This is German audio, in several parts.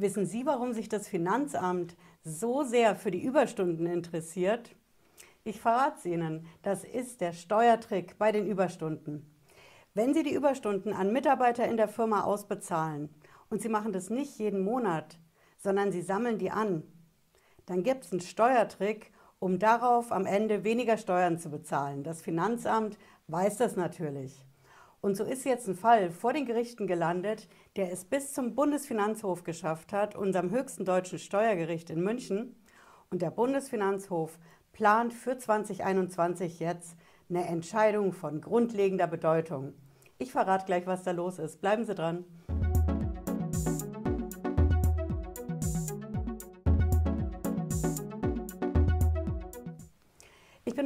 Wissen Sie, warum sich das Finanzamt so sehr für die Überstunden interessiert? Ich verrate es Ihnen, das ist der Steuertrick bei den Überstunden. Wenn Sie die Überstunden an Mitarbeiter in der Firma ausbezahlen und Sie machen das nicht jeden Monat, sondern Sie sammeln die an, dann gibt es einen Steuertrick, um darauf am Ende weniger Steuern zu bezahlen. Das Finanzamt weiß das natürlich. Und so ist jetzt ein Fall vor den Gerichten gelandet, der es bis zum Bundesfinanzhof geschafft hat, unserem höchsten deutschen Steuergericht in München. Und der Bundesfinanzhof plant für 2021 jetzt eine Entscheidung von grundlegender Bedeutung. Ich verrate gleich, was da los ist. Bleiben Sie dran.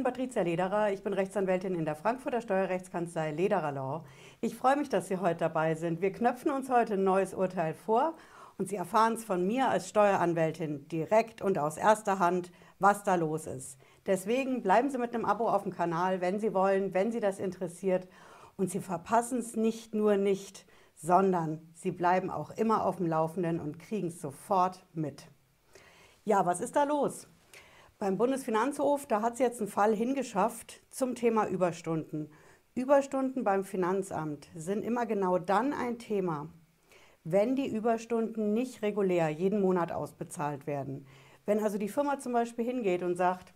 Bin Patricia Lederer, ich bin Rechtsanwältin in der Frankfurter Steuerrechtskanzlei Lederer Law. Ich freue mich, dass Sie heute dabei sind. Wir knöpfen uns heute ein neues Urteil vor und Sie erfahren es von mir als Steueranwältin direkt und aus erster Hand, was da los ist. Deswegen bleiben Sie mit einem Abo auf dem Kanal, wenn Sie wollen, wenn Sie das interessiert. Und Sie verpassen es nicht nur nicht, sondern Sie bleiben auch immer auf dem Laufenden und kriegen es sofort mit. Ja, was ist da los? Beim Bundesfinanzhof, da hat es jetzt einen Fall hingeschafft zum Thema Überstunden. Überstunden beim Finanzamt sind immer genau dann ein Thema, wenn die Überstunden nicht regulär jeden Monat ausbezahlt werden. Wenn also die Firma zum Beispiel hingeht und sagt,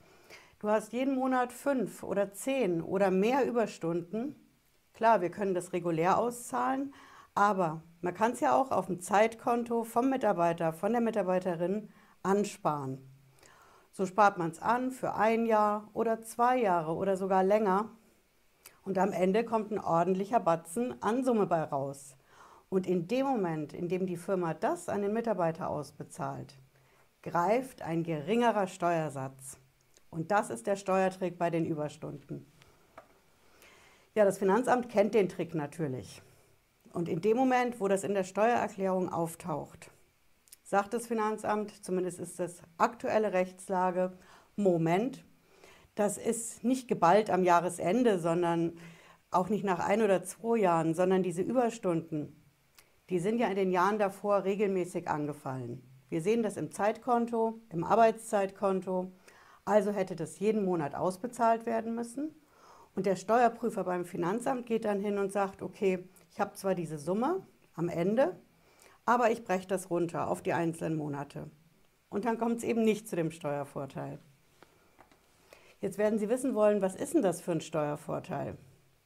du hast jeden Monat fünf oder zehn oder mehr Überstunden, klar, wir können das regulär auszahlen, aber man kann es ja auch auf dem Zeitkonto vom Mitarbeiter, von der Mitarbeiterin ansparen. So spart man es an für ein Jahr oder zwei Jahre oder sogar länger. Und am Ende kommt ein ordentlicher Batzen an Summe bei raus. Und in dem Moment, in dem die Firma das an den Mitarbeiter ausbezahlt, greift ein geringerer Steuersatz. Und das ist der Steuertrick bei den Überstunden. Ja, das Finanzamt kennt den Trick natürlich. Und in dem Moment, wo das in der Steuererklärung auftaucht, sagt das Finanzamt, zumindest ist das aktuelle Rechtslage, Moment, das ist nicht geballt am Jahresende, sondern auch nicht nach ein oder zwei Jahren, sondern diese Überstunden, die sind ja in den Jahren davor regelmäßig angefallen. Wir sehen das im Zeitkonto, im Arbeitszeitkonto. Also hätte das jeden Monat ausbezahlt werden müssen. Und der Steuerprüfer beim Finanzamt geht dann hin und sagt, okay, ich habe zwar diese Summe am Ende, aber ich breche das runter auf die einzelnen Monate. Und dann kommt es eben nicht zu dem Steuervorteil. Jetzt werden Sie wissen wollen, was ist denn das für ein Steuervorteil?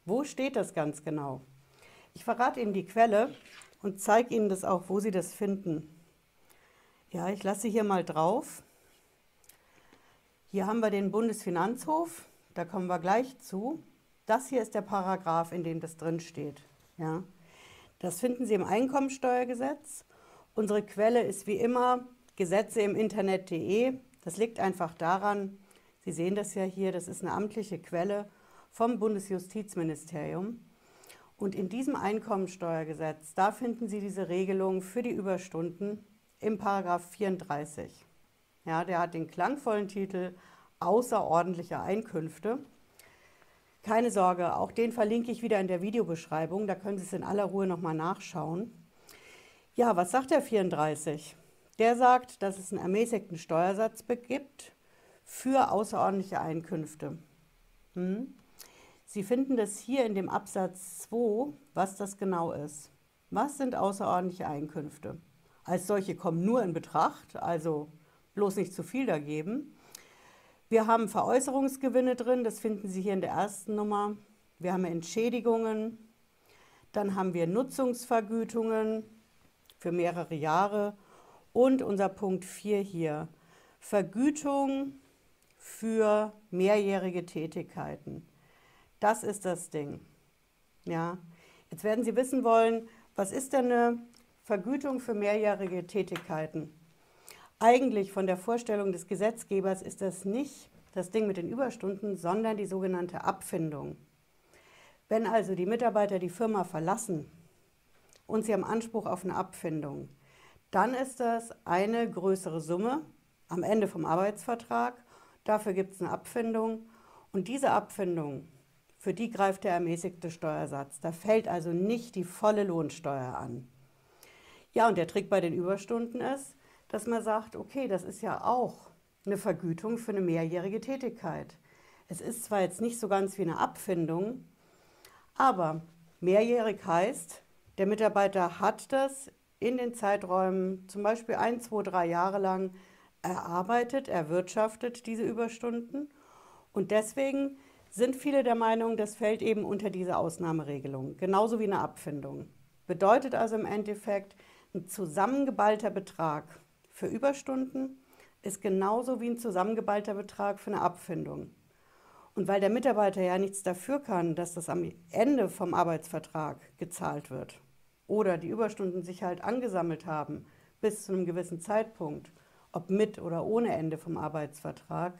Wo steht das ganz genau? Ich verrate Ihnen die Quelle und zeige Ihnen das auch, wo Sie das finden. Ja, ich lasse hier mal drauf. Hier haben wir den Bundesfinanzhof, da kommen wir gleich zu. Das hier ist der Paragraph, in dem das drin steht. Ja. Das finden Sie im Einkommensteuergesetz. Unsere Quelle ist wie immer Gesetze im Internet.de. Das liegt einfach daran, Sie sehen das ja hier, das ist eine amtliche Quelle vom Bundesjustizministerium. Und in diesem Einkommensteuergesetz, da finden Sie diese Regelung für die Überstunden im Paragraph 34. Ja, der hat den klangvollen Titel außerordentliche Einkünfte. Keine Sorge, auch den verlinke ich wieder in der Videobeschreibung, da können Sie es in aller Ruhe nochmal nachschauen. Ja, was sagt der 34? Der sagt, dass es einen ermäßigten Steuersatz gibt für außerordentliche Einkünfte. Hm? Sie finden das hier in dem Absatz 2, was das genau ist. Was sind außerordentliche Einkünfte? Als solche kommen nur in Betracht, also bloß nicht zu viel da geben. Wir haben Veräußerungsgewinne drin, das finden Sie hier in der ersten Nummer. Wir haben Entschädigungen, dann haben wir Nutzungsvergütungen für mehrere Jahre und unser Punkt 4 hier, Vergütung für mehrjährige Tätigkeiten. Das ist das Ding. Ja. Jetzt werden Sie wissen wollen, was ist denn eine Vergütung für mehrjährige Tätigkeiten? Eigentlich von der Vorstellung des Gesetzgebers ist das nicht das Ding mit den Überstunden, sondern die sogenannte Abfindung. Wenn also die Mitarbeiter die Firma verlassen und sie haben Anspruch auf eine Abfindung, dann ist das eine größere Summe am Ende vom Arbeitsvertrag. Dafür gibt es eine Abfindung und diese Abfindung, für die greift der ermäßigte Steuersatz. Da fällt also nicht die volle Lohnsteuer an. Ja, und der Trick bei den Überstunden ist, dass man sagt, okay, das ist ja auch eine Vergütung für eine mehrjährige Tätigkeit. Es ist zwar jetzt nicht so ganz wie eine Abfindung, aber mehrjährig heißt, der Mitarbeiter hat das in den Zeiträumen zum Beispiel ein, zwei, drei Jahre lang erarbeitet, erwirtschaftet diese Überstunden. Und deswegen sind viele der Meinung, das fällt eben unter diese Ausnahmeregelung, genauso wie eine Abfindung. Bedeutet also im Endeffekt, ein zusammengeballter Betrag für Überstunden ist genauso wie ein zusammengeballter Betrag für eine Abfindung. Und weil der Mitarbeiter ja nichts dafür kann, dass das am Ende vom Arbeitsvertrag gezahlt wird oder die Überstunden sich halt angesammelt haben bis zu einem gewissen Zeitpunkt, ob mit oder ohne Ende vom Arbeitsvertrag,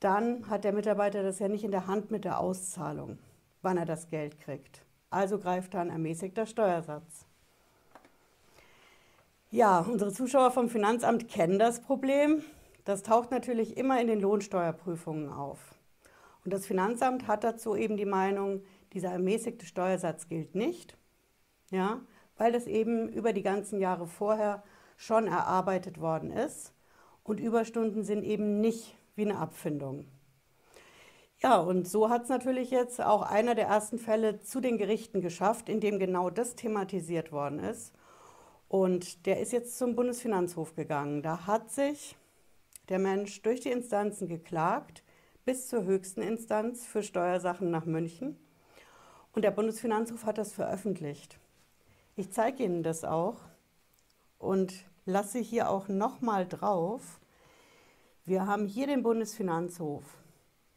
dann hat der Mitarbeiter das ja nicht in der Hand mit der Auszahlung, wann er das Geld kriegt. Also greift da ein ermäßigter Steuersatz. Ja, unsere Zuschauer vom Finanzamt kennen das Problem. Das taucht natürlich immer in den Lohnsteuerprüfungen auf. Und das Finanzamt hat dazu eben die Meinung, dieser ermäßigte Steuersatz gilt nicht, ja, weil das eben über die ganzen Jahre vorher schon erarbeitet worden ist. Und Überstunden sind eben nicht wie eine Abfindung. Ja, und so hat es natürlich jetzt auch einer der ersten Fälle zu den Gerichten geschafft, in dem genau das thematisiert worden ist. Und der ist jetzt zum Bundesfinanzhof gegangen. Da hat sich der Mensch durch die Instanzen geklagt, bis zur höchsten Instanz für Steuersachen nach München. Und der Bundesfinanzhof hat das veröffentlicht. Ich zeige Ihnen das auch und lasse hier auch nochmal drauf. Wir haben hier den Bundesfinanzhof.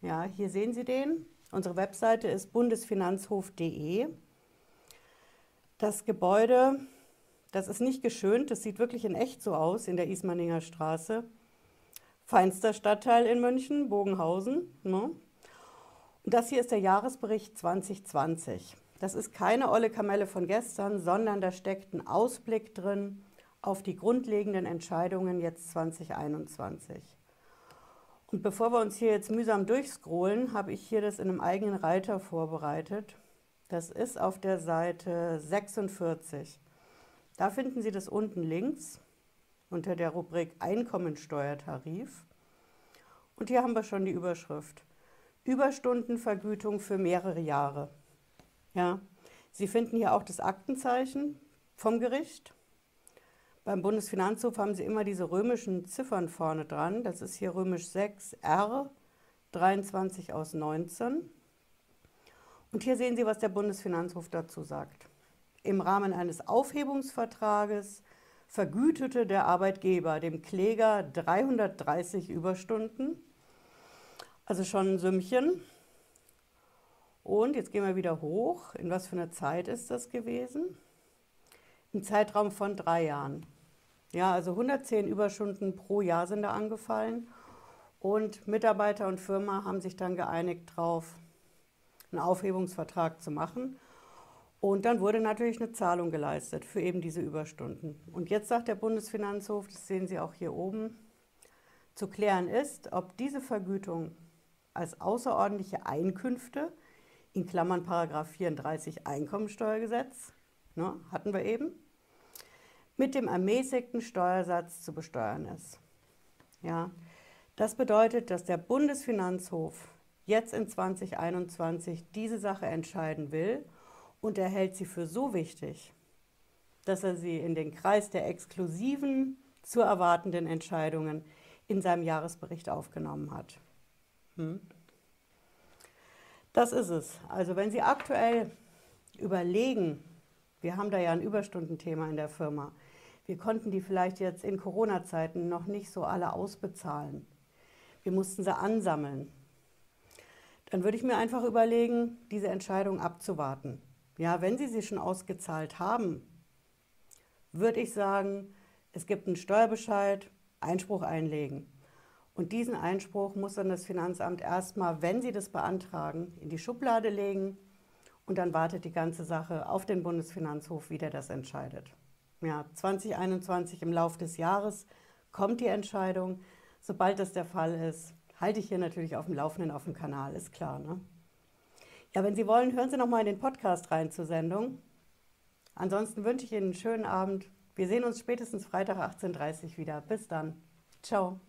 Ja, hier sehen Sie den. Unsere Webseite ist bundesfinanzhof.de. Das Gebäude, das ist nicht geschönt, das sieht wirklich in echt so aus in der Ismaninger Straße. Feinster Stadtteil in München, Bogenhausen. Ne? Und das hier ist der Jahresbericht 2020. Das ist keine olle Kamelle von gestern, sondern da steckt ein Ausblick drin auf die grundlegenden Entscheidungen jetzt 2021. Und bevor wir uns hier jetzt mühsam durchscrollen, habe ich hier das in einem eigenen Reiter vorbereitet. Das ist auf der Seite 46. Da finden Sie das unten links unter der Rubrik Einkommensteuertarif. Und hier haben wir schon die Überschrift. Überstundenvergütung für mehrere Jahre. Ja, Sie finden hier auch das Aktenzeichen vom Gericht. Beim Bundesfinanzhof haben Sie immer diese römischen Ziffern vorne dran. Das ist hier römisch 6 R 23 aus 19. Und hier sehen Sie, was der Bundesfinanzhof dazu sagt. Im Rahmen eines Aufhebungsvertrages vergütete der Arbeitgeber dem Kläger 330 Überstunden, also schon ein Sümmchen. Und jetzt gehen wir wieder hoch. In was für einer Zeit ist das gewesen? Im Zeitraum von drei Jahren. Ja, also 110 Überstunden pro Jahr sind da angefallen. Und Mitarbeiter und Firma haben sich dann geeinigt darauf, einen Aufhebungsvertrag zu machen. Und dann wurde natürlich eine Zahlung geleistet für eben diese Überstunden. Und jetzt sagt der Bundesfinanzhof, das sehen Sie auch hier oben, zu klären ist, ob diese Vergütung als außerordentliche Einkünfte, in Klammern Paragraph 34 Einkommensteuergesetz, ne, hatten wir eben, mit dem ermäßigten Steuersatz zu besteuern ist. Ja, das bedeutet, dass der Bundesfinanzhof jetzt in 2021 diese Sache entscheiden will und er hält sie für so wichtig, dass er sie in den Kreis der exklusiven zu erwartenden Entscheidungen in seinem Jahresbericht aufgenommen hat. Hm? Das ist es. Also wenn Sie aktuell überlegen, wir haben da ja ein Überstundenthema in der Firma, wir konnten die vielleicht jetzt in Corona-Zeiten noch nicht so alle ausbezahlen. Wir mussten sie ansammeln. Dann würde ich mir einfach überlegen, diese Entscheidung abzuwarten. Ja, wenn Sie sie schon ausgezahlt haben, würde ich sagen, es gibt einen Steuerbescheid, Einspruch einlegen. Und diesen Einspruch muss dann das Finanzamt erstmal, wenn Sie das beantragen, in die Schublade legen und dann wartet die ganze Sache auf den Bundesfinanzhof, wie der das entscheidet. Ja, 2021 im Laufe des Jahres kommt die Entscheidung. Sobald das der Fall ist, halte ich hier natürlich auf dem Laufenden auf dem Kanal, ist klar. Ne? Ja, wenn Sie wollen, hören Sie noch mal in den Podcast rein zur Sendung. Ansonsten wünsche ich Ihnen einen schönen Abend. Wir sehen uns spätestens Freitag 18.30 Uhr wieder. Bis dann. Ciao.